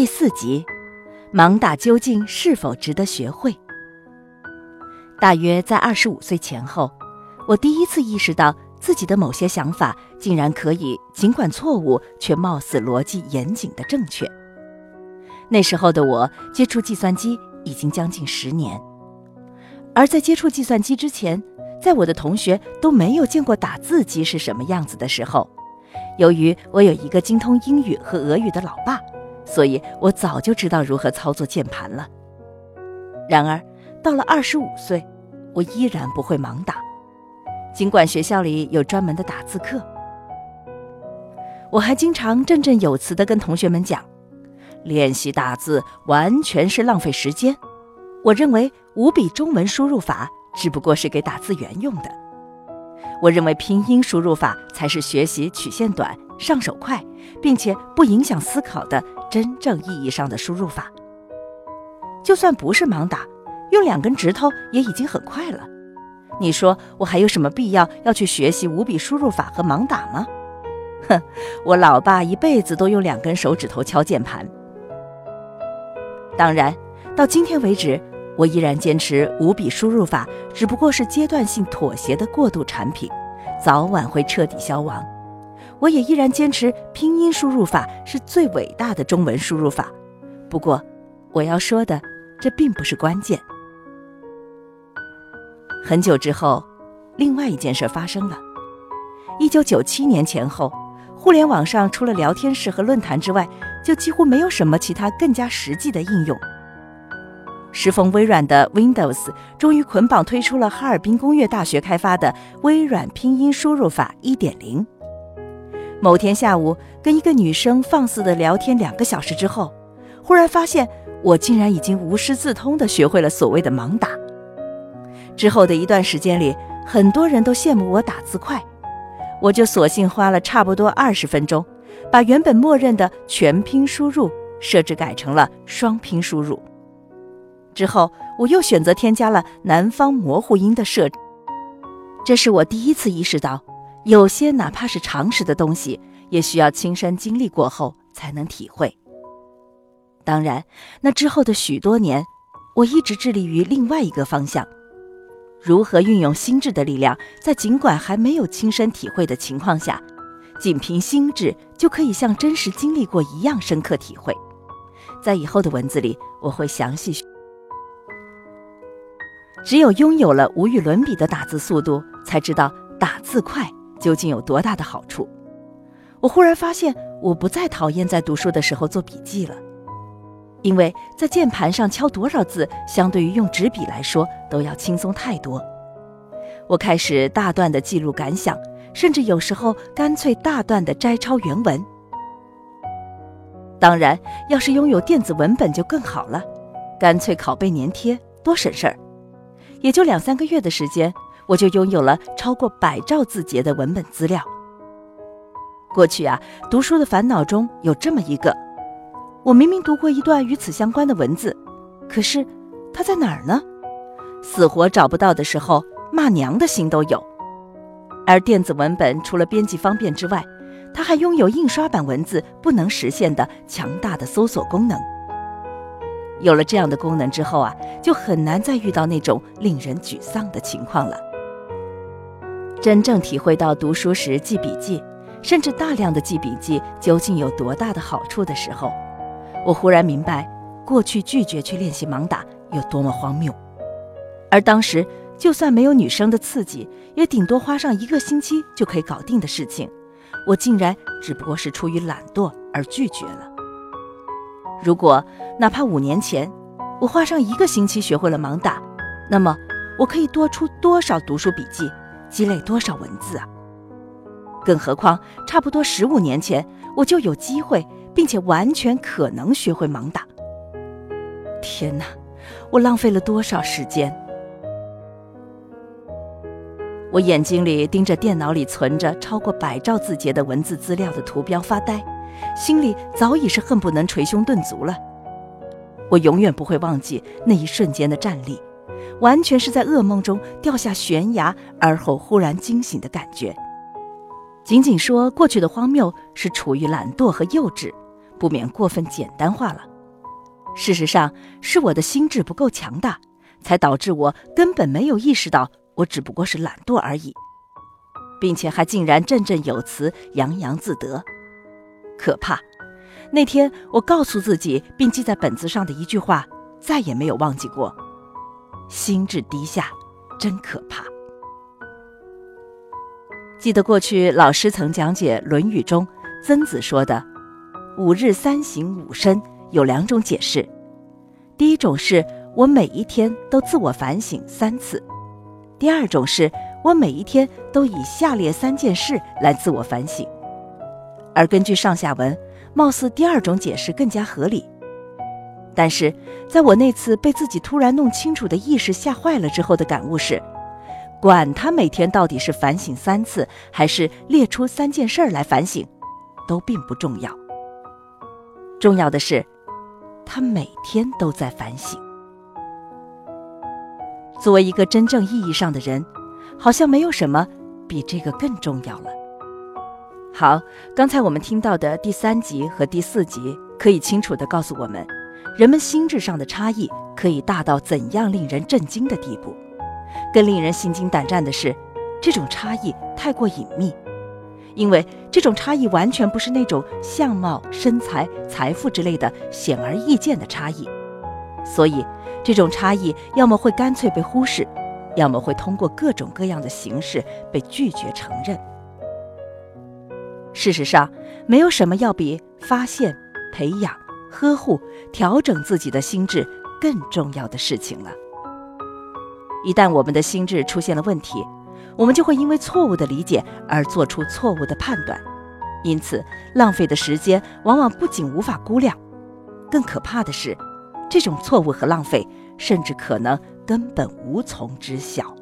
第四集，盲打究竟是否值得学会？大约在二十五岁前后，我第一次意识到自己的某些想法竟然可以尽管错误，却貌似逻辑严谨的正确。那时候的我接触计算机已经将近十年，而在接触计算机之前，在我的同学都没有见过打字机是什么样子的时候。由于我有一个精通英语和俄语的老爸，所以我早就知道如何操作键盘了。然而，到了二十五岁，我依然不会盲打，尽管学校里有专门的打字课。我还经常振振有词地跟同学们讲，练习打字完全是浪费时间。我认为五笔中文输入法只不过是给打字员用的。我认为拼音输入法才是学习曲线短、上手快，并且不影响思考的真正意义上的输入法。就算不是盲打，用两根指头也已经很快了。你说我还有什么必要要去学习五笔输入法和盲打吗？哼，我老爸一辈子都用两根手指头敲键盘。当然，到今天为止。我依然坚持五笔输入法只不过是阶段性妥协的过渡产品，早晚会彻底消亡。我也依然坚持拼音输入法是最伟大的中文输入法。不过，我要说的，这并不是关键。很久之后，另外一件事发生了。一九九七年前后，互联网上除了聊天室和论坛之外，就几乎没有什么其他更加实际的应用。时逢微软的 Windows 终于捆绑推出了哈尔滨工业大学开发的微软拼音输入法1.0。某天下午，跟一个女生放肆的聊天两个小时之后，忽然发现我竟然已经无师自通的学会了所谓的盲打。之后的一段时间里，很多人都羡慕我打字快，我就索性花了差不多二十分钟，把原本默认的全拼输入设置改成了双拼输入。之后，我又选择添加了南方模糊音的设置。这是我第一次意识到，有些哪怕是常识的东西，也需要亲身经历过后才能体会。当然，那之后的许多年，我一直致力于另外一个方向：如何运用心智的力量，在尽管还没有亲身体会的情况下，仅凭心智就可以像真实经历过一样深刻体会。在以后的文字里，我会详细。只有拥有了无与伦比的打字速度，才知道打字快究竟有多大的好处。我忽然发现，我不再讨厌在读书的时候做笔记了，因为在键盘上敲多少字，相对于用纸笔来说都要轻松太多。我开始大段的记录感想，甚至有时候干脆大段的摘抄原文。当然，要是拥有电子文本就更好了，干脆拷贝粘贴，多省事儿。也就两三个月的时间，我就拥有了超过百兆字节的文本资料。过去啊，读书的烦恼中有这么一个：我明明读过一段与此相关的文字，可是它在哪儿呢？死活找不到的时候，骂娘的心都有。而电子文本除了编辑方便之外，它还拥有印刷版文字不能实现的强大的搜索功能。有了这样的功能之后啊，就很难再遇到那种令人沮丧的情况了。真正体会到读书时记笔记，甚至大量的记笔记究竟有多大的好处的时候，我忽然明白，过去拒绝去练习盲打有多么荒谬。而当时，就算没有女生的刺激，也顶多花上一个星期就可以搞定的事情，我竟然只不过是出于懒惰而拒绝了。如果哪怕五年前，我花上一个星期学会了盲打，那么我可以多出多少读书笔记，积累多少文字啊！更何况，差不多十五年前，我就有机会，并且完全可能学会盲打。天哪，我浪费了多少时间！我眼睛里盯着电脑里存着超过百兆字节的文字资料的图标发呆。心里早已是恨不能捶胸顿足了。我永远不会忘记那一瞬间的站立，完全是在噩梦中掉下悬崖而后忽然惊醒的感觉。仅仅说过去的荒谬是处于懒惰和幼稚，不免过分简单化了。事实上，是我的心智不够强大，才导致我根本没有意识到我只不过是懒惰而已，并且还竟然振振有词、洋洋自得，可怕！那天我告诉自己并记在本子上的一句话，再也没有忘记过：心智低下，真可怕。记得过去老师曾讲解《论语》中曾子说的“五日三省吾身”有两种解释。第一种是我每一天都自我反省三次；第二种是我每一天都以下列三件事来自我反省。而根据上下文，貌似第二种解释更加合理。但是在我那次被自己突然弄清楚的意识吓坏了之后的感悟是。管他每天到底是反省三次，还是列出三件事儿来反省，都并不重要。重要的是，他每天都在反省。作为一个真正意义上的人，好像没有什么比这个更重要了。好，刚才我们听到的第三集和第四集，可以清楚地告诉我们，人们心智上的差异可以大到怎样令人震惊的地步。更令人心惊胆战的是，这种差异太过隐秘，因为这种差异完全不是那种相貌、身材、财富之类的显而易见的差异，所以这种差异要么会干脆被忽视，要么会通过各种各样的形式被拒绝承认。事实上，没有什么要比发现、培养、呵护、调整自己的心智更重要的事情了。一旦我们的心智出现了问题，我们就会因为错误的理解而做出错误的判断，因此浪费的时间往往不仅无法估量，更可怕的是，这种错误和浪费甚至可能根本无从知晓。